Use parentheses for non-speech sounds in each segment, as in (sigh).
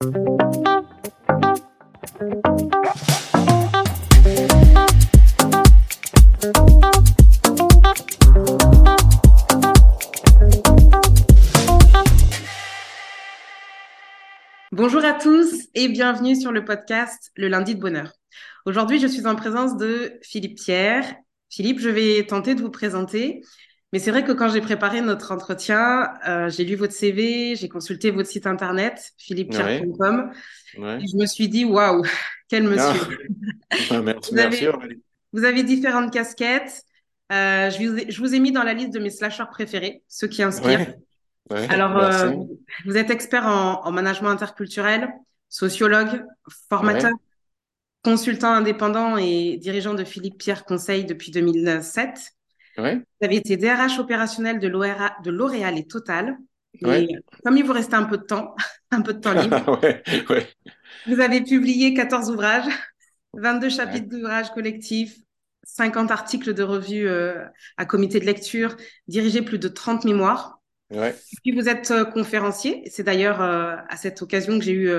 Bonjour à tous et bienvenue sur le podcast Le lundi de bonheur. Aujourd'hui, je suis en présence de Philippe Pierre. Philippe, je vais tenter de vous présenter, mais c'est vrai que quand j'ai préparé notre entretien, euh, j'ai lu votre CV, j'ai consulté votre site internet, philippepierre.com, et je me suis dit, waouh, (laughs) quel monsieur. Ah. (laughs) merci, vous, avez, vous avez différentes casquettes. Euh, je, vous ai, je, vous ai, mis dans la liste de mes slasheurs préférés, ceux qui inspirent. Ouais, Alors, euh, vous êtes expert en, en, management interculturel, sociologue, formateur, consultant indépendant et dirigeant de Philippe Pierre Conseil depuis 2007. Ouais. Vous avez été DRH opérationnel de L'Oréal et Total. Ouais. Comme il vous restait un peu de temps, (laughs) un peu de temps libre, (laughs) ouais, vous avez publié 14 ouvrages, 22 chapitres d'ouvrages collectifs, 50 articles de revue euh, à comité de lecture, dirigé plus de 30 mémoires. Ouais. Et puis vous êtes euh, conférencier. C'est d'ailleurs euh, à cette occasion que j'ai eu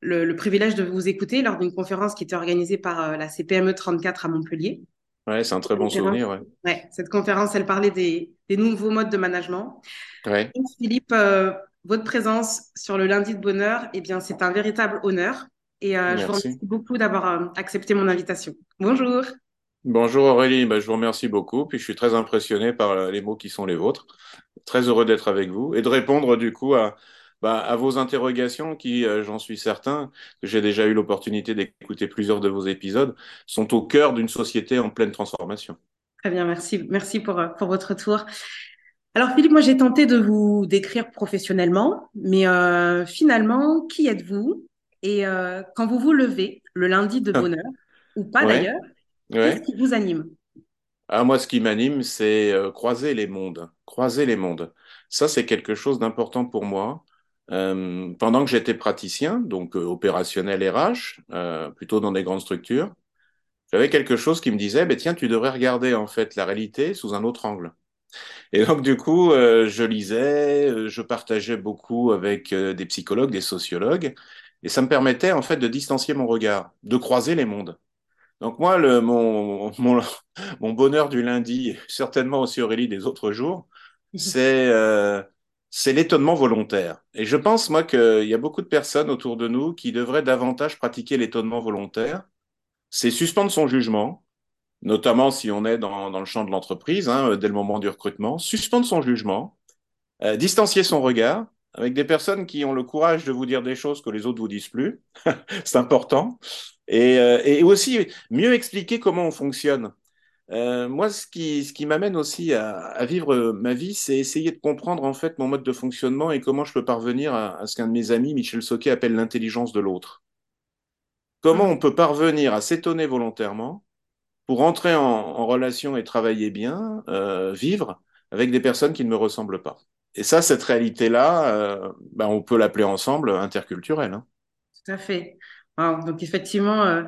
le, le, privilège de vous écouter lors d'une conférence qui était organisée par la CPME 34 à Montpellier. Ouais, c'est un très bon souvenir. Ouais. ouais. cette conférence, elle parlait des, des nouveaux modes de management. Ouais. Donc, Philippe, euh, votre présence sur le lundi de bonheur, eh bien, c'est un véritable honneur. Et euh, je vous remercie beaucoup d'avoir euh, accepté mon invitation. Bonjour. Bonjour Aurélie, bah, je vous remercie beaucoup. Puis je suis très impressionné par les mots qui sont les vôtres. Très heureux d'être avec vous et de répondre du coup à, bah, à vos interrogations qui, euh, j'en suis certain, que j'ai déjà eu l'opportunité d'écouter plusieurs de vos épisodes, sont au cœur d'une société en pleine transformation. Très bien, merci. Merci pour, pour votre retour. Alors Philippe, moi j'ai tenté de vous décrire professionnellement, mais euh, finalement, qui êtes-vous Et euh, quand vous vous levez le lundi de bonheur, ou pas Ouais. d'ailleurs, Ouais. qu'est-ce qui vous anime? Ah, moi, ce qui m'anime, c'est euh, croiser les mondes. Croiser les mondes. Ça, c'est quelque chose d'important pour moi. Euh, pendant que j'étais praticien, donc euh, opérationnel RH, euh, plutôt dans des grandes structures, j'avais quelque chose qui me disait, ben, tiens, tu devrais regarder en fait la réalité sous un autre angle. Et donc, du coup, euh, je lisais, je partageais beaucoup avec des psychologues, des sociologues, et ça me permettait en fait de distancier mon regard, de croiser les mondes. Donc moi, le, mon, mon, mon bonheur du lundi, (laughs) certainement aussi Aurélie des autres jours, (laughs) c'est c'est l'étonnement volontaire. Et je pense, moi, qu'il y a beaucoup de personnes autour de nous qui devraient davantage pratiquer l'étonnement volontaire. C'est suspendre son jugement, notamment si on est dans, le champ de l'entreprise, hein, dès le moment du recrutement, suspendre son jugement, euh, distancier son regard avec des personnes qui ont le courage de vous dire des choses que les autres vous disent plus. (laughs) c'est important. Euh, et, aussi mieux expliquer comment on fonctionne. Euh, moi, ce qui, ce qui m'amène aussi à, à, vivre ma vie, c'est essayer de comprendre en fait mon mode de fonctionnement et comment je peux parvenir à, à ce qu'un de mes amis, Michel Soquet, appelle l'intelligence de l'autre. Comment on peut parvenir à s'étonner volontairement pour entrer en, en, relation et travailler bien, euh, vivre avec des personnes qui ne me ressemblent pas? Et ça, cette réalité-là, euh, ben, on peut l'appeler ensemble interculturelle. Hein. Tout à fait. Wow. Donc effectivement, euh,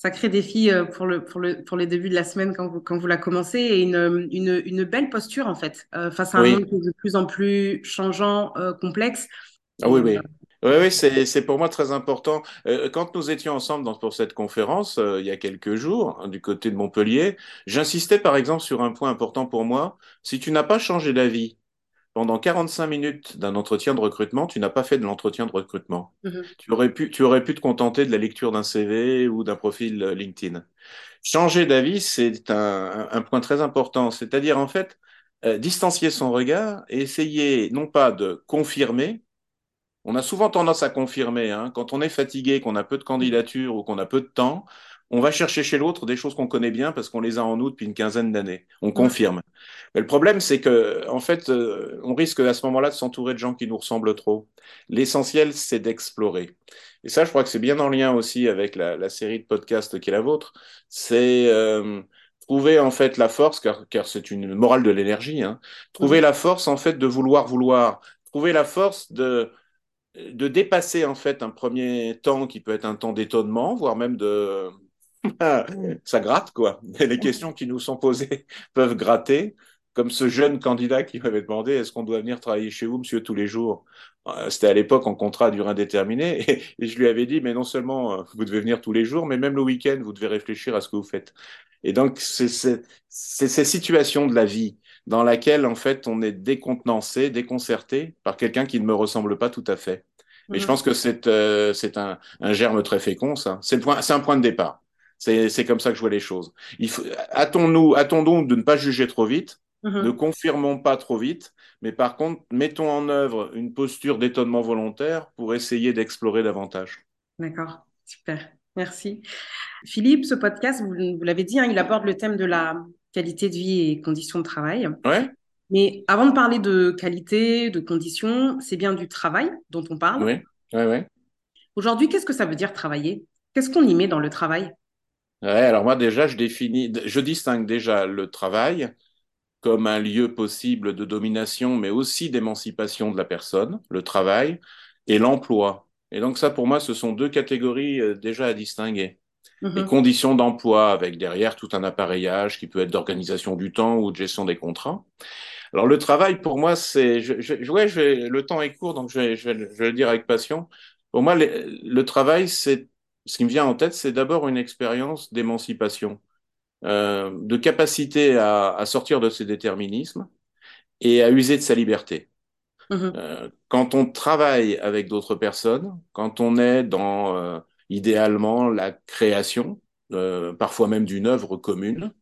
sacré défi euh, pour, le, pour, le, pour les débuts de la semaine quand vous, quand vous la commencez et une, une, une belle posture en fait euh, face à un oui. monde qui est de plus en plus changeant, euh, complexe. Ah oui, oui. Oui, oui c'est pour moi très important. Euh, quand nous étions ensemble dans, pour cette conférence, euh, il y a quelques jours, hein, du côté de Montpellier, j'insistais par exemple sur un point important pour moi. Si tu n'as pas changé d'avis pendant 45 minutes d'un entretien de recrutement, tu n'as pas fait de l'entretien de recrutement. -hmm. tu, aurais pu, tu aurais pu te contenter de la lecture d'un CV ou d'un profil euh, LinkedIn. Changer d'avis, c'est un, un, point très important. C'est-à-dire, en fait, euh, distancier son regard et essayer non pas de confirmer, on a souvent tendance à confirmer, hein, quand on est fatigué, qu'on a peu de candidatures ou qu'on a peu de temps, on va chercher chez l'autre des choses qu'on connaît bien parce qu'on les a en nous depuis une quinzaine d'années. On confirme. Mais le problème, c'est que, en fait, euh, on risque à ce moment-là de s'entourer de gens qui nous ressemblent trop. L'essentiel, c'est d'explorer. Et ça, je crois que c'est bien en lien aussi avec la, la, série de podcasts qui est la vôtre. C'est euh, trouver en fait la force, car, car c'est une morale de l'énergie. Hein, trouver mmh. la force en fait de vouloir vouloir. Trouver la force de de dépasser en fait un premier temps qui peut être un temps d'étonnement, voire même de (laughs) ça gratte quoi. (laughs) Les questions qui nous sont posées (laughs) peuvent gratter. comme ce jeune candidat qui m'avait demandé est-ce qu'on doit venir travailler chez vous, monsieur, tous les jours? Euh, C'était à l'époque en contrat à durée indéterminée. Et, je lui avais dit mais non seulement euh, vous devez venir tous les jours, mais même le week-end, vous devez réfléchir à ce que vous faites. Et donc, c'est ces situations de la vie dans laquelle, en fait, on est décontenancé, déconcerté par quelqu'un qui ne me ressemble pas tout à fait. Mais je mhm. pense que c'est euh, un, un, germe très fécond, ça. C'est un point de départ. C'est comme ça que je vois les choses. Attendons-nous attendons de ne pas juger trop vite, mhm. ne confirmons pas trop vite, mais par contre, mettons en œuvre une posture d'étonnement volontaire pour essayer d'explorer davantage. D'accord, super. Merci. Philippe, ce podcast, vous, l'avez dit, hein, il aborde le thème de la qualité de vie et conditions de travail. Ouais. Mais avant de parler de qualité, de conditions, c'est bien du travail dont on parle. Oui, oui, oui. Aujourd'hui, qu'est-ce que ça veut dire travailler? Qu'est-ce qu'on y met dans le travail? Ouais, alors moi déjà, je définis, je distingue déjà le travail comme un lieu possible de domination, mais aussi d'émancipation de la personne, le travail, et l'emploi. Et donc ça, pour moi, ce sont deux catégories euh, déjà à distinguer. Les mhm. conditions d'emploi, avec derrière tout un appareillage qui peut être d'organisation du temps ou de gestion des contrats. Alors le travail, pour moi, c'est, je, je, ouais, je le temps est court, donc je vais, je vais, le dire avec passion. Pour moi, le travail, c'est ce qui me vient en tête, c'est d'abord une expérience d'émancipation, euh, de capacité à, à, sortir de ses déterminismes et à user de sa liberté. Mhm. Euh, quand on travaille avec d'autres personnes, quand on est dans euh, idéalement la création, parfois même d'une œuvre commune,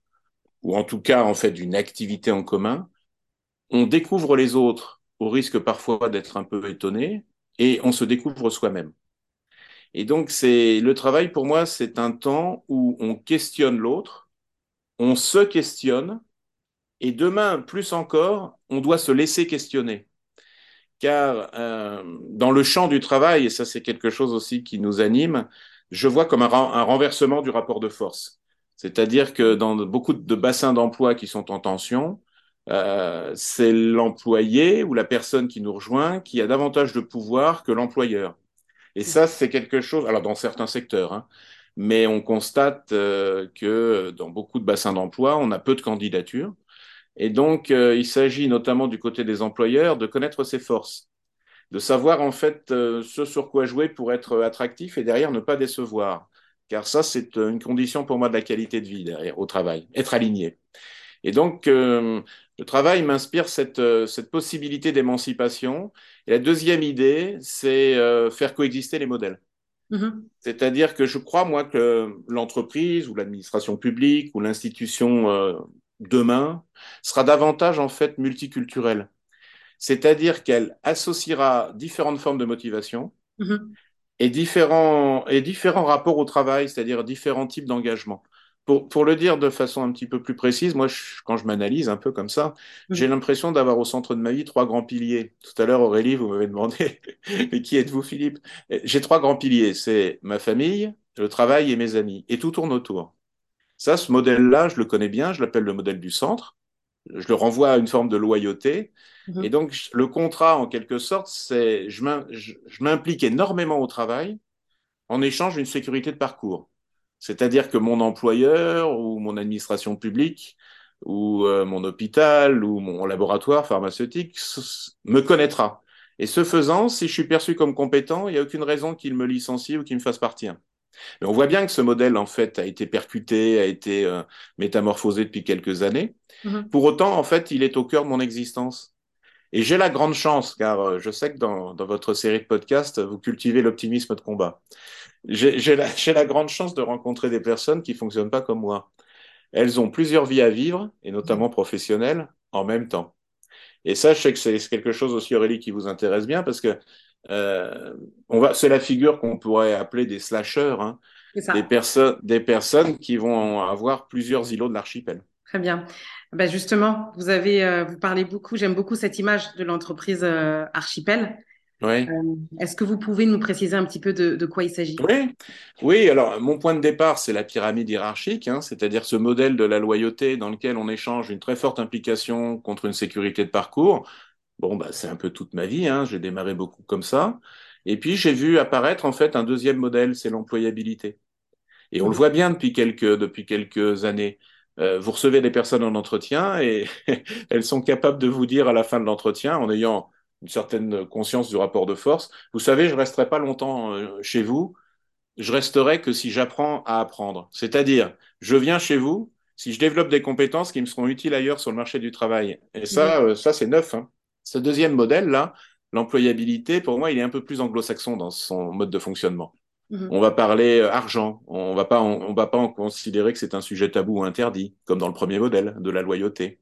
ou en tout cas en fait d'une activité en commun, on découvre les autres au risque parfois d'être un peu étonné et on se découvre soi-même. Et donc c'est le travail pour moi, c'est un temps où on questionne l'autre, on se questionne et demain plus encore, on doit se laisser questionner car euh, dans le champ du travail, et ça c'est quelque chose aussi qui nous anime, je vois comme un, renversement du rapport de force. C'est-à-dire que dans beaucoup de bassins d'emploi qui sont en tension, euh, c'est l'employé ou la personne qui nous rejoint qui a davantage de pouvoir que l'employeur. Et ça, c'est quelque chose, alors dans certains secteurs, hein, mais on constate euh, que dans beaucoup de bassins d'emploi, on a peu de candidatures. Et donc, euh, il s'agit notamment du côté des employeurs de connaître ses forces, de savoir en fait euh, ce sur quoi jouer pour être attractif et derrière ne pas décevoir. Car ça, c'est une condition pour moi de la qualité de vie derrière au travail, être aligné. Et donc, le travail m'inspire cette, cette possibilité d'émancipation. Et la deuxième idée, c'est faire coexister les modèles. Mm-hmm. C'est-à-dire que je crois, moi, que l'entreprise ou l'administration publique ou l'institution demain sera davantage en fait multiculturelle. C'est-à-dire qu'elle associera différentes formes de motivation mm-hmm. et, différents, et différents rapports au travail, c'est-à-dire différents types d'engagement. Pour, pour, le dire de façon un petit peu plus précise, moi, quand je m'analyse un peu comme ça, mm-hmm. j'ai l'impression d'avoir au centre de ma vie trois grands piliers. Tout à l'heure, Aurélie, vous m'avez demandé, (laughs) mais qui êtes-vous, Philippe? J'ai trois grands piliers. C'est ma famille, le travail et mes amis. Et tout tourne autour. Ça, ce modèle-là, je le connais bien, je l'appelle le modèle du centre. Je le renvoie à une forme de loyauté. Mhm. Et donc, le contrat, en quelque sorte, c'est je m'implique énormément au travail en échange d'une sécurité de parcours. C'est-à-dire que mon employeur ou mon administration publique ou euh, mon hôpital ou mon laboratoire pharmaceutique me connaîtra. Et ce faisant, si je suis perçu comme compétent, il n'y a aucune raison qu'il me licencie ou qu'il me fasse partir. Mais on voit bien que ce modèle, en fait, a été percuté, a été euh, métamorphosé depuis quelques années. Mm-hmm. Pour autant, en fait, il est au cœur de mon existence. Et j'ai la grande chance, car euh, je sais que dans, dans, votre série de podcasts, vous cultivez l'optimisme de combat. J'ai la, la, grande chance de rencontrer des personnes qui fonctionnent pas comme moi. Elles ont plusieurs vies à vivre, et notamment professionnelles, en même temps. Et ça, je sais que c'est quelque chose aussi, Aurélie, qui vous intéresse bien, parce que euh, on va, c'est la figure qu'on pourrait appeler des slasheurs, hein, des, personnes, des personnes qui vont avoir plusieurs îlots de l'archipel. Très bien. Ben justement, vous avez, euh, vous parlez beaucoup. J'aime beaucoup cette image de l'entreprise euh, archipel. Oui. Est-ce que vous pouvez nous préciser un petit peu de, de quoi il s'agit? Oui. Oui. Alors, mon point de départ, c'est la pyramide hiérarchique, hein, c'est-à-dire ce modèle de la loyauté dans lequel on échange une très forte implication contre une sécurité de parcours. Bon, bah, c'est un peu toute ma vie, hein. j'ai démarré beaucoup comme ça. Et puis, j'ai vu apparaître en fait un deuxième modèle, c'est l'employabilité. Et on le voit bien depuis quelques, depuis quelques années. Euh, vous recevez des personnes en entretien et (laughs) elles sont capables de vous dire à la fin de l'entretien, en ayant une certaine conscience du rapport de force, vous savez, je resterai pas longtemps euh, chez vous, je resterai que si j'apprends à apprendre. C'est-à-dire, je viens chez vous si je développe des compétences qui me seront utiles ailleurs sur le marché du travail. Et ça, mmh. ça c'est neuf. Hein. Ce deuxième modèle-là, l'employabilité, pour moi, il est un peu plus anglo-saxon dans son mode de fonctionnement. Mhm. On va parler euh, argent. On va pas, on, va pas en considérer que c'est un sujet tabou ou interdit, comme dans le premier modèle de la loyauté.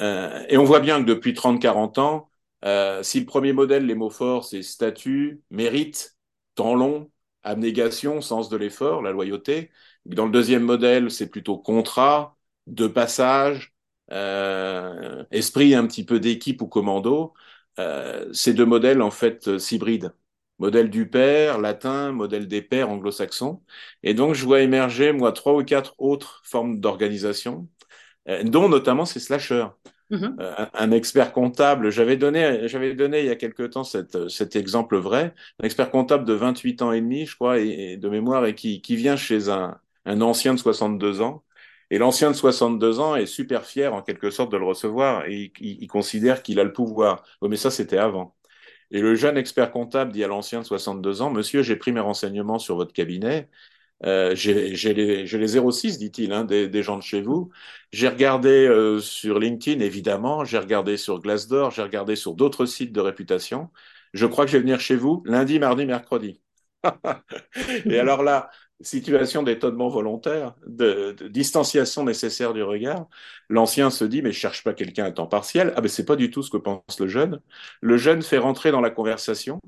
Euh, et on voit bien que depuis 30-40 ans, euh, si le premier modèle, les mots forts, c'est statut, mérite, temps long, abnégation, sens de l'effort, la loyauté. Dans le deuxième modèle, c'est plutôt contrat, de passage, euh, esprit un petit peu d'équipe ou commando. Euh, ces deux modèles, en fait, s'hybrident modèle du père latin, modèle des pères anglo-saxons. Et donc, je vois émerger, moi, trois ou quatre autres formes d'organisation, euh, dont notamment ces slashers. Mm-hmm. Euh, un, expert comptable, j'avais donné, j'avais donné il y a quelque temps cet exemple vrai, un expert comptable de 28 ans et demi, je crois, et, de mémoire, et qui, qui vient chez un, un ancien de 62 ans. Et l'ancien de 62 ans est super fier, en quelque sorte, de le recevoir, et il, il considère qu'il a le pouvoir. Oh, mais ça, c'était avant. Et le jeune expert comptable dit à l'ancien de 62 ans, Monsieur, j'ai pris mes renseignements sur votre cabinet. Euh, j'ai les, les 06, dit-il, hein, des, gens de chez vous. J'ai regardé euh, sur LinkedIn, évidemment. J'ai regardé sur Glassdoor. J'ai regardé sur d'autres sites de réputation. Je crois que je vais venir chez vous lundi, mardi, mercredi. (laughs) Et alors là, situation d'étonnement volontaire, de, distanciation nécessaire du regard, l'ancien se dit mais je cherche pas quelqu'un à temps partiel. Ah ben c'est pas du tout ce que pense le jeune. Le jeune fait rentrer dans la conversation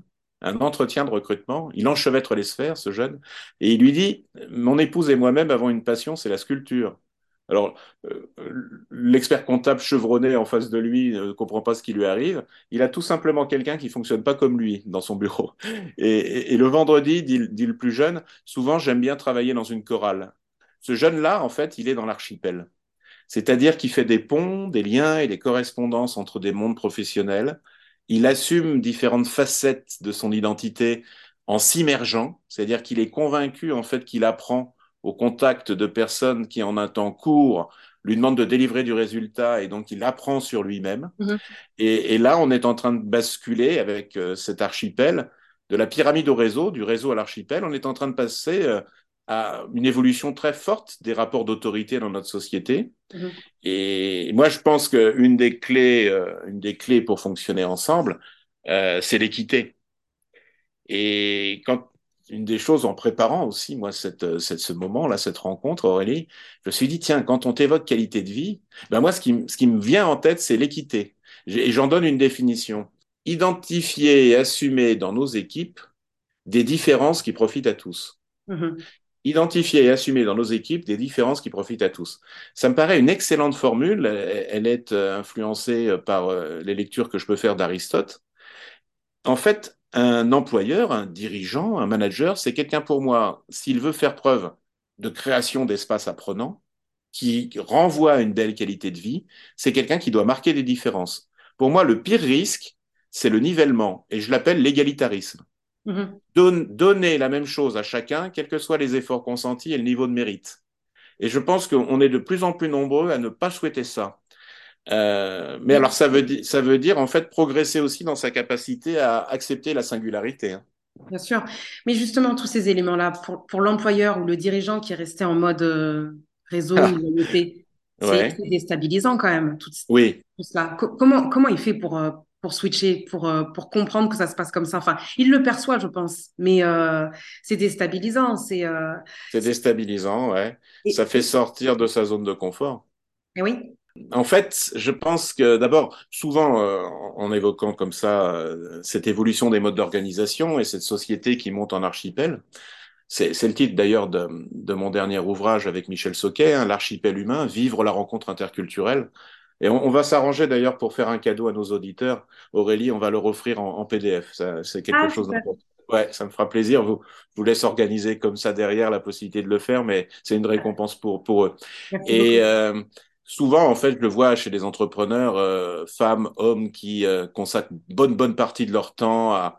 un entretien de recrutement. Il enchevêtre les sphères, ce jeune, et il lui dit mon épouse et moi-même avons une passion, c'est la sculpture. Alors, euh, l'expert comptable chevronné en face de lui ne comprend pas ce qui lui arrive. Il a tout simplement quelqu'un qui fonctionne pas comme lui dans son bureau. (laughs) Et, le vendredi, dit, dit, le plus jeune, souvent j'aime bien travailler dans une chorale. Ce jeune-là, en fait, il est dans l'archipel. C'est-à-dire qu'il fait des ponts, des liens et des correspondances entre des mondes professionnels. Il assume différentes facettes de son identité en s'immergeant, c'est-à-dire qu'il est convaincu en fait qu'il apprend au contact de personnes qui, en un temps court, lui demandent de délivrer du résultat et donc il apprend sur lui-même. Mhm. Et, là, on est en train de basculer avec euh, cet archipel de la pyramide au réseau, du réseau à l'archipel. On est en train de passer euh, à une évolution très forte des rapports d'autorité dans notre société. Mhm. Et moi, je pense qu'une des clés, euh, une des clés pour fonctionner ensemble, c'est l'équité. Et quand une des choses en préparant aussi, moi, cette, cette, ce moment-là, cette rencontre, Aurélie, je me suis dit, tiens, quand on t'évoque qualité de vie, ben moi, ce qui, ce qui me vient en tête, c'est l'équité. Et j'en donne une définition. Identifier et assumer dans nos équipes des différences qui profitent à tous. Mm-hmm. Identifier et assumer dans nos équipes des différences qui profitent à tous. Ça me paraît une excellente formule. Elle est euh, influencée par euh, les lectures que je peux faire d'Aristote. En fait, un employeur, un dirigeant, un manager, c'est quelqu'un pour moi, s'il veut faire preuve de création d'espace apprenant, qui renvoie à une belle qualité de vie, c'est quelqu'un qui doit marquer des différences. Pour moi, le pire risque, c'est le nivellement, et je l'appelle l'égalitarisme. Mm-hmm. donner la même chose à chacun, quels que soient les efforts consentis et le niveau de mérite. Et je pense qu'on est de plus en plus nombreux à ne pas souhaiter ça. Euh, mais alors, ça veut, ça veut dire en fait progresser aussi dans sa capacité à accepter la singularité. Hein. Bien sûr. Mais justement, tous ces éléments-là, pour, pour l'employeur ou le dirigeant qui est resté en mode euh, réseau, ah. c'est déstabilisant quand même. Tout, oui. Tout cela. comment, comment il fait pour, euh, pour switcher, pour, pour comprendre que ça se passe comme ça Enfin, il le perçoit, je pense, mais c'est déstabilisant. C'est C'est déstabilisant, ouais. ça fait sortir de sa zone de confort. Et oui en fait, je pense que d'abord, souvent, euh, en évoquant comme ça euh, cette évolution des modes d'organisation et cette société qui monte en archipel, c'est le titre d'ailleurs de, de, mon dernier ouvrage avec Michel Soquet, hein, L'archipel humain, vivre la rencontre interculturelle. Et on, va s'arranger d'ailleurs pour faire un cadeau à nos auditeurs. Aurélie, on va leur offrir en, en PDF. C'est quelque ah, chose d'important. Ouais, ça me fera plaisir. Vous, je vous laisse organiser comme ça derrière la possibilité de le faire, mais c'est une récompense pour, pour eux. et euh, souvent, en fait, je le vois chez les entrepreneurs, euh, femmes, hommes, qui euh, consacrent une bonne, bonne partie de leur temps à,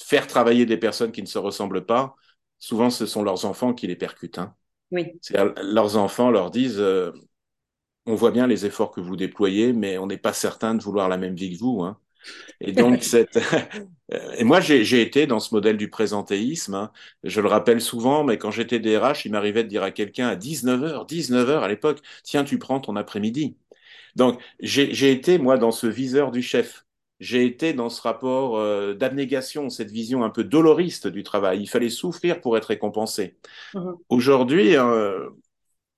faire travailler des personnes qui ne se ressemblent pas. Souvent, ce sont leurs enfants qui les percutent. Hein. Oui. Leurs enfants leur disent on voit bien les efforts que vous déployez, mais on n'est pas certain de vouloir la même vie que vous. Hein. Et donc, (laughs) cette... et moi, j'ai été dans ce modèle du présentéisme. Hein. Je le rappelle souvent, mais quand j'étais DRH, il m'arrivait de dire à quelqu'un à 19h, 19h à l'époque, tiens, tu prends ton après-midi. Donc, j'ai été, moi, dans ce viseur du chef. J'ai été dans ce rapport euh, d'abnégation, cette vision un peu doloriste du travail. Il fallait souffrir pour être récompensé. Mmh. Aujourd'hui, euh,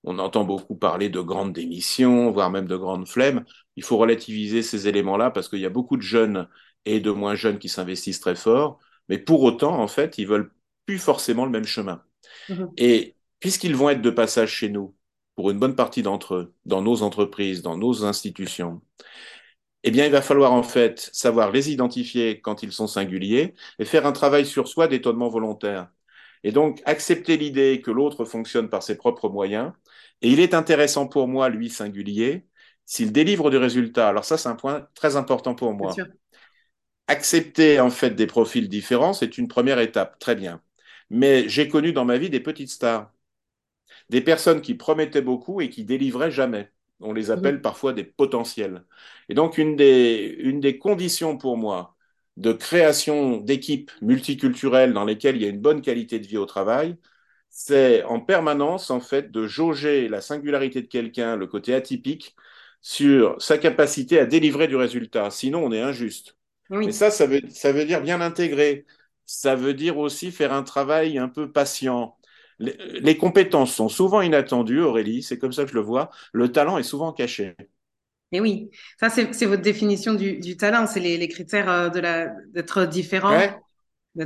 on entend beaucoup parler de grandes démissions, voire même de grandes flemmes. Il faut relativiser ces éléments-là parce qu'il y a beaucoup de jeunes et de moins jeunes qui s'investissent très fort. Mais pour autant, en fait, ils veulent plus forcément le même chemin. Mmh. Et puisqu'ils vont être de passage chez nous, pour une bonne partie d'entre eux, dans nos entreprises, dans nos institutions, eh bien, il va falloir en fait savoir les identifier quand ils sont singuliers et faire un travail sur soi d'étonnement volontaire. Et donc, accepter l'idée que l'autre fonctionne par ses propres moyens. Et il est intéressant pour moi, lui, singulier, s'il délivre du résultat. Alors ça, c'est un point très important pour moi. Accepter, en fait, des profils différents, c'est une première étape. Très bien. Mais j'ai connu dans ma vie des petites stars. Des personnes qui promettaient beaucoup et qui délivraient jamais. On les appelle parfois des potentiels. Et donc, une des, une des conditions pour moi de création d'équipes multiculturelles dans lesquelles il y a une bonne qualité de vie au travail, c'est en permanence, en fait, de jauger la singularité de quelqu'un, le côté atypique, sur sa capacité à délivrer du résultat. Sinon, on est injuste. Et ça, ça veut, ça veut dire bien l'intégrer. Ça veut dire aussi faire un travail un peu patient. Les, les compétences sont souvent inattendues, Aurélie, c'est comme ça que je le vois. Le talent est souvent caché. Mais oui, ça c'est votre définition du, du talent, c'est les, les, critères euh, d'être différent.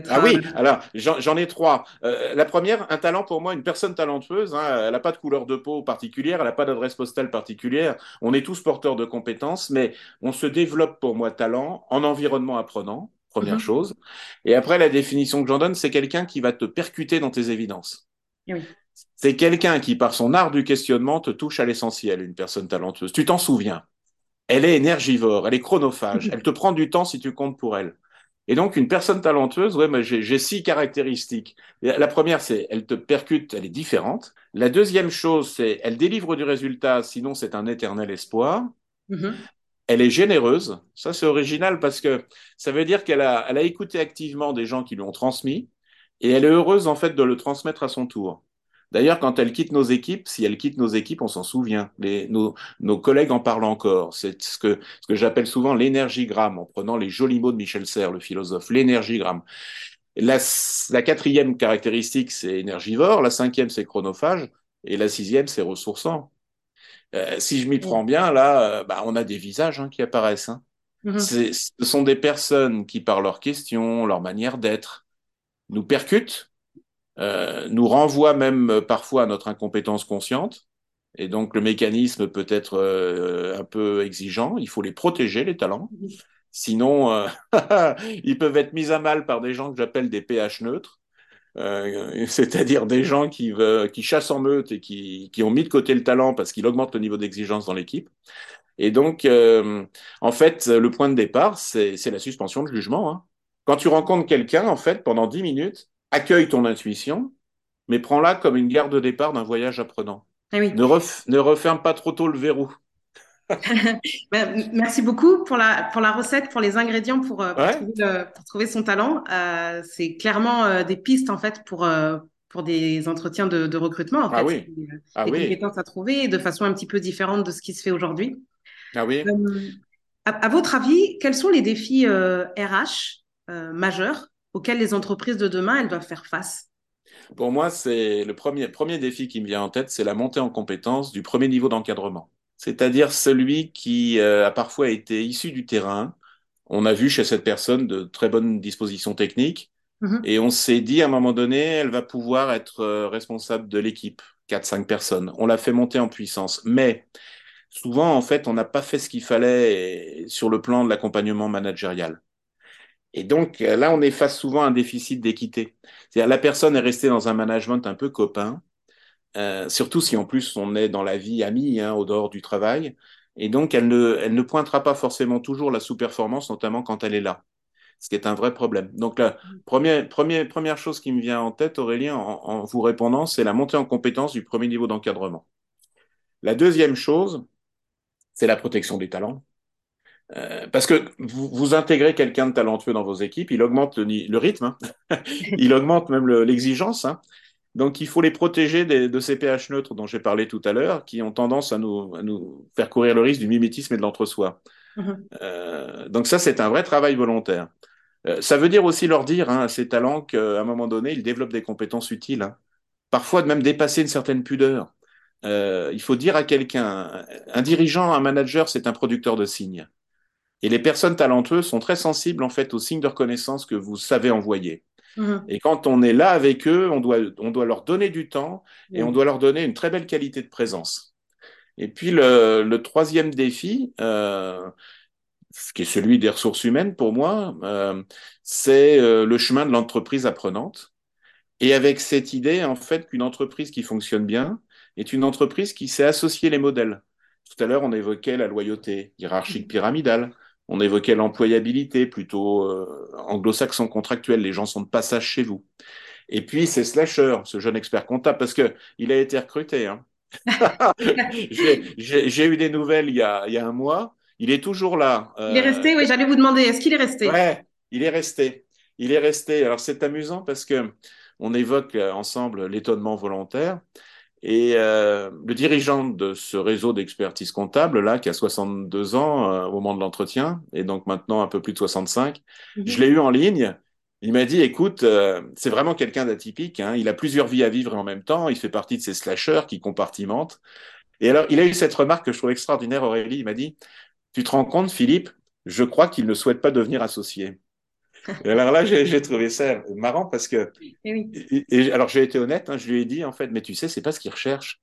Ah oui, alors j'en ai trois. Euh, la première, un talent pour moi, une personne talentueuse, hein, elle n'a pas de couleur de peau particulière, elle n'a pas d'adresse postale particulière. On est tous porteurs de compétences, mais on se développe pour moi talent en environnement apprenant, première mhm. chose. Et après, la définition que j'en donne, c'est quelqu'un qui va te percuter dans tes évidences. Oui. C'est quelqu'un qui, par son art du questionnement, te touche à l'essentiel, une personne talentueuse. Tu t'en souviens? Elle est énergivore, elle est chronophage, (laughs) elle te prend du temps si tu comptes pour elle. Et donc, une personne talentueuse, ouais, j'ai six caractéristiques. La première, c'est elle te percute, elle est différente. La deuxième chose, c'est elle délivre du résultat, sinon c'est un éternel espoir. Mm-hmm. Elle est généreuse. Ça, c'est original parce que ça veut dire qu'elle a, elle a écouté activement des gens qui lui ont transmis et elle est heureuse, en fait, de le transmettre à son tour. D'ailleurs, quand elle quitte nos équipes, si elle quitte nos équipes, on s'en souvient. Les, nos, nos, collègues en parlent encore. C'est ce que, ce que j'appelle souvent l'énergigramme, en prenant les jolis mots de Michel Serres, le philosophe, l'énergigramme. La, la, quatrième caractéristique, c'est énergivore. La cinquième, c'est chronophage. Et la sixième, c'est ressourçant. Euh, si je m'y prends bien, là, euh, bah, on a des visages hein, qui apparaissent. Hein. Mm-hmm. Ce sont des personnes qui, par leurs questions, leur manière d'être, nous percutent euh, nous renvoie même euh, parfois à notre incompétence consciente. Et donc le mécanisme peut être euh, un peu exigeant. Il faut les protéger, les talents. Sinon, (laughs) ils peuvent être mis à mal par des gens que j'appelle des pH neutres. c'est-à-dire des gens qui, qui chassent en meute et qui, qui, ont mis de côté le talent parce qu'il augmente le niveau d'exigence dans l'équipe. Et donc, en fait, le point de départ, c'est la suspension de jugement. Hein. Quand tu rencontres quelqu'un, en fait, pendant 10 minutes, accueille ton intuition, mais prends-la comme une gare de départ d'un voyage apprenant. Ah ne, referme pas trop tôt le verrou. (laughs) Ben, merci beaucoup pour la, pour la recette, pour les ingrédients pour, euh, pour, trouver, son talent. Euh, c'est clairement euh, des pistes en fait pour, pour des entretiens de, recrutement. En ah fait. oui. Des, ah compétences à trouver de façon un petit peu différente de ce qui se fait aujourd'hui. Ah oui. À, votre avis, quels sont les défis RH majeurs auxquelles les entreprises de demain, elles doivent faire face Pour moi, c'est le premier, premier défi qui me vient en tête, c'est la montée en compétence du premier niveau d'encadrement. C'est-à-dire celui qui euh, a parfois été issu du terrain. On a vu chez cette personne de très bonnes dispositions techniques mhm. et on s'est dit à un moment donné, elle va pouvoir être euh, responsable de l'équipe, 4-5 personnes. On l'a fait monter en puissance. Mais souvent, en fait, on n'a pas fait ce qu'il fallait sur le plan de l'accompagnement managérial. Et donc là, on est face souvent un déficit d'équité. C'est-à-dire la personne est restée dans un management un peu copain, euh, surtout si en plus on est dans la vie amie, hein, au dehors du travail. Et donc elle ne, elle ne pointera pas forcément toujours la sous-performance, notamment quand elle est là. ce qui est un vrai problème. Donc la première, première, première chose qui me vient en tête, Aurélien, en, en vous répondant, c'est la montée en compétence du premier niveau d'encadrement. La deuxième chose, c'est la protection des talents. Euh, parce que vous, vous intégrez quelqu'un de talentueux dans vos équipes, il augmente le, le rythme, hein. (laughs) il augmente même l'exigence. Hein. Donc il faut les protéger des, de ces pH neutres dont j'ai parlé tout à l'heure, qui ont tendance à nous, à nous, faire courir le risque du mimétisme et de l'entre-soi. Mmh. Euh, donc ça, c'est un vrai travail volontaire. Euh, ça veut dire aussi leur dire hein, à ces talents qu'à un moment donné, ils développent des compétences utiles. Parfois, de même dépasser une certaine pudeur. Il faut dire à quelqu'un, un dirigeant, un manager, c'est un producteur de signes. Et les personnes talentueuses sont très sensibles en fait aux signes de reconnaissance que vous savez envoyer. Mmh. Et quand on est là avec eux, on doit, on doit leur donner du temps et mmh. on doit leur donner une très belle qualité de présence. Et puis le, le troisième défi, euh, qui est celui des ressources humaines pour moi, euh, c'est euh, le chemin de l'entreprise apprenante. Et avec cette idée, en fait, qu'une entreprise qui fonctionne bien est une entreprise qui sait associer les modèles. Tout à l'heure, on évoquait la loyauté hiérarchique pyramidale. On évoquait l'employabilité plutôt euh, anglo-saxon contractuel. Les gens sont de passage chez vous. Et puis, c'est Slasher, ce jeune expert comptable, parce que il a été recruté. Hein. (laughs) J'ai eu des nouvelles il y, a, il y a un mois. Il est toujours là. Il est resté, oui, j'allais vous demander, est-ce qu'il est resté? Ouais, il est resté. Il est resté. Alors, c'est amusant parce que on évoque ensemble l'étonnement volontaire. Et euh, le dirigeant de ce réseau d'expertise comptable, là, qui a 62 ans euh, au moment de l'entretien, et donc maintenant un peu plus de 65, mm -hmm. je l'ai eu en ligne. Il m'a dit, écoute, euh, c'est vraiment quelqu'un d'atypique. Hein. Il a plusieurs vies à vivre en même temps. Il fait partie de ces slashers qui compartimentent. Et alors, il a eu cette remarque que je trouve extraordinaire, Aurélie. Il m'a dit, tu te rends compte, Philippe, je crois qu'il ne souhaite pas devenir associé. Et alors là, j'ai trouvé ça marrant parce que. Et oui. et, alors, j'ai été honnête, hein, je lui ai dit, en fait, mais tu sais, c'est pas ce qu'il recherche.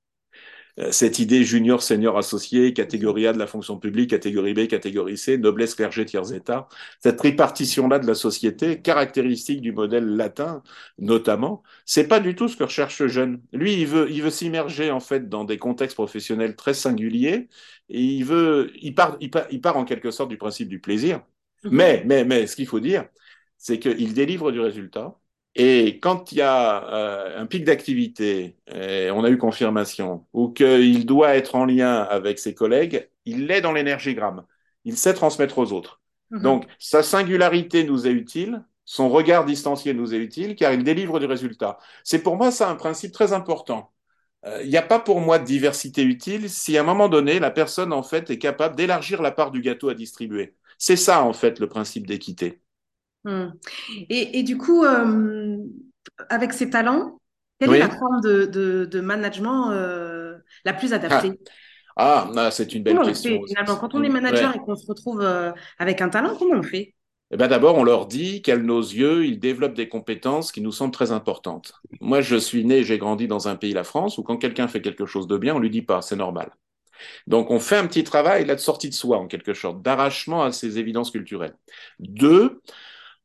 Euh, cette idée junior, senior, associé, catégorie A de la fonction publique, catégorie B, catégorie C, noblesse, clergé, tiers état, cette répartition-là de la société, caractéristique du modèle latin, notamment, c'est pas du tout ce que recherche ce jeune. Lui, il veut, il veut s'immerger, en fait, dans des contextes professionnels très singuliers, et il veut, il part, il part, il part en quelque sorte du principe du plaisir. Mm-hmm. Mais, mais, mais, ce qu'il faut dire, c'est qu'il délivre du résultat. Et quand il y a euh, un pic d'activité, on a eu confirmation, ou qu'il doit être en lien avec ses collègues, il l'est dans l'énergégramme. Il sait transmettre aux autres. Mmh. Donc, sa singularité nous est utile, son regard distancié nous est utile, car il délivre du résultat. C'est pour moi ça un principe très important. Euh, il n'y a pas pour moi de diversité utile si à un moment donné, la personne, en fait, est capable d'élargir la part du gâteau à distribuer. C'est ça, en fait, le principe d'équité. Hmm. Et, et, du coup, euh, avec ces talents, quelle oui. est la forme de, de, de management euh, la plus adaptée? Ah, ah c'est une belle comment question. On fait, finalement, quand on est manager ouais. et qu'on se retrouve euh, avec un talent, comment on fait? Eh ben D'abord, on leur dit qu'à nos yeux, ils développent des compétences qui nous semblent très importantes. Moi, je suis né, j'ai grandi dans un pays, la France, où quand quelqu'un fait quelque chose de bien, on lui dit pas, c'est normal. Donc, on fait un petit travail là de sortie de soi, en quelque sorte, d'arrachement à ces évidences culturelles. Deux,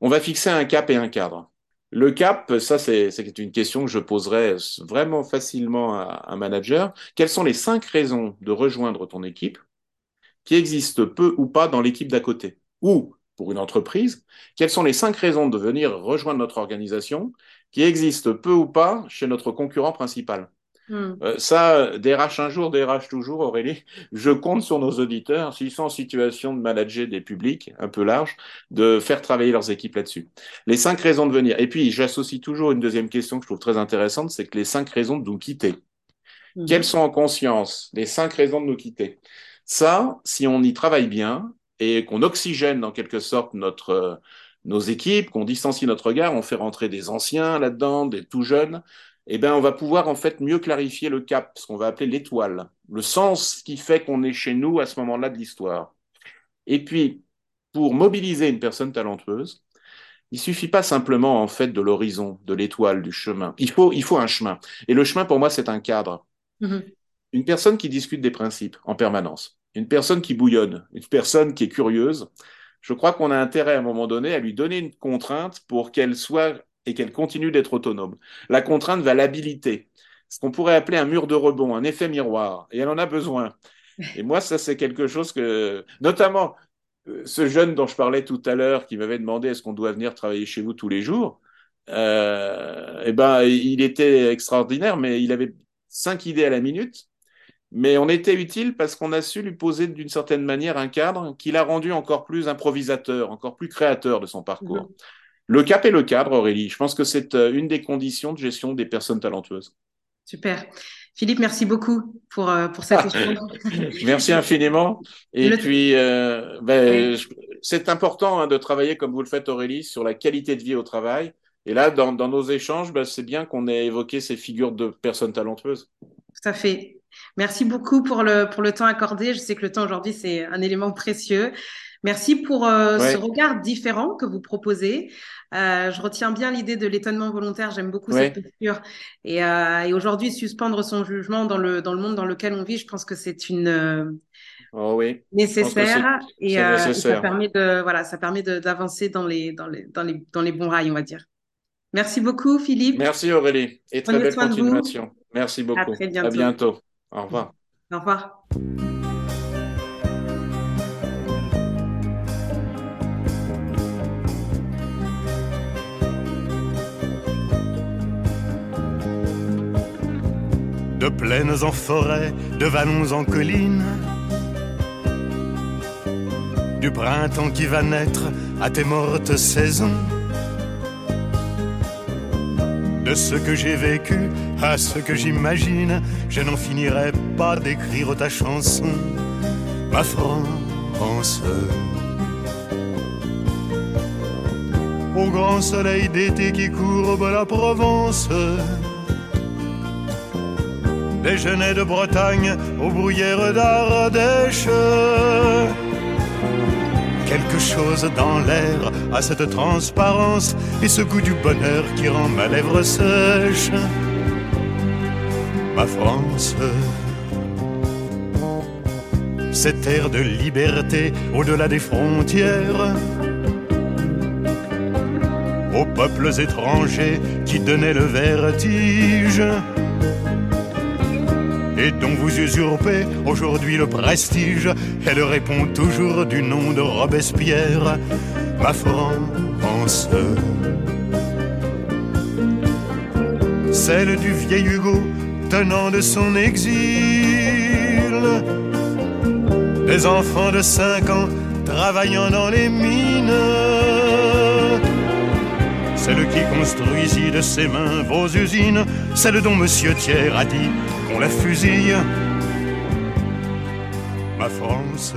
on va fixer un cap et un cadre. Le cap, ça c'est une question que je poserais vraiment facilement à un manager. Quelles sont les cinq raisons de rejoindre ton équipe qui existent peu ou pas dans l'équipe d'à côté? Ou, pour une entreprise, quelles sont les cinq raisons de venir rejoindre notre organisation qui existent peu ou pas chez notre concurrent principal? Hmm. Euh, ça, DRH un jour, DRH toujours, Aurélie. Je compte sur nos auditeurs, s'ils sont en situation de manager des publics un peu larges, de faire travailler leurs équipes là-dessus. Les cinq raisons de venir. Et puis, j'associe toujours une deuxième question que je trouve très intéressante, c'est que les cinq raisons de nous quitter. Hmm. Quelles sont en conscience les cinq raisons de nous quitter Ça, si on y travaille bien et qu'on oxygène en quelque sorte notre euh, nos équipes, qu'on distancie notre regard, on fait rentrer des anciens là-dedans, des tout jeunes, eh ben, on va pouvoir en fait mieux clarifier le cap, ce qu'on va appeler l'étoile, le sens qui fait qu'on est chez nous à ce moment-là de l'histoire. Et puis, pour mobiliser une personne talentueuse, il suffit pas simplement en fait de l'horizon, de l'étoile, du chemin. Il faut, il faut un chemin. Et le chemin, pour moi, c'est un cadre. Mmh. Une personne qui discute des principes en permanence, une personne qui bouillonne, une personne qui est curieuse, je crois qu'on a intérêt à un moment donné à lui donner une contrainte pour qu'elle soit et qu'elle continue d'être autonome. La contrainte va l'habiliter. Ce qu'on pourrait appeler un mur de rebond, un effet miroir. Et elle en a besoin. Et moi, ça, c'est quelque chose que, notamment, ce jeune dont je parlais tout à l'heure, qui m'avait demandé est-ce qu'on doit venir travailler chez vous tous les jours, euh, eh ben, il était extraordinaire, mais il avait cinq idées à la minute. Mais on était utile parce qu'on a su lui poser d'une certaine manière un cadre qui l'a rendu encore plus improvisateur, encore plus créateur de son parcours. Mhm. Le cap et le cadre, Aurélie. Je pense que c'est euh, une des conditions de gestion des personnes talentueuses. Super. Philippe, merci beaucoup pour, euh, pour cette (laughs) échange. merci infiniment. Et puis, euh, ben, c'est important hein, de travailler, comme vous le faites, Aurélie, sur la qualité de vie au travail. Et là, dans, dans nos échanges, ben, c'est bien qu'on ait évoqué ces figures de personnes talentueuses. Tout à fait. Merci beaucoup pour le, pour le temps accordé. Je sais que le temps aujourd'hui, c'est un élément précieux. Merci pour euh, ce regard différent que vous proposez. Euh, je retiens bien l'idée de l'étonnement volontaire. J'aime beaucoup cette posture. Et, euh, et aujourd'hui, suspendre son jugement dans le, dans le monde dans lequel on vit, je pense que c'est une oh oui. nécessaire. Et, ça permet de voilà, ça permet d'avancer dans les, dans, les, dans, les, dans les bons rails, on va dire. Merci beaucoup, Philippe. Merci Aurélie et très belle continuation. Merci beaucoup. À, très bientôt. à bientôt. Au revoir. Au revoir. Plaines en forêt, de vallons en collines, du printemps qui va naître à tes mortes saisons de ce que j'ai vécu à ce que j'imagine, je n'en finirai pas d'écrire ta chanson, ma France. Au grand soleil d'été qui courbe la Provence, des genêts de Bretagne aux bruyères d'Ardèche. Quelque chose dans l'air à cette transparence et ce goût du bonheur qui rend ma lèvre sèche. Ma France, cette air de liberté au-delà des frontières, aux peuples étrangers qui donnaient le vertige et dont vous usurpez aujourd'hui le prestige. Elle répond toujours du nom de Robespierre, ma France. Celle du vieil Hugo tenant de son exil. Des enfants de cinq ans travaillant dans les mines. Celle qui construisit de ses mains vos usines, celle dont Monsieur Thiers a dit qu'on la fusille. Ma France.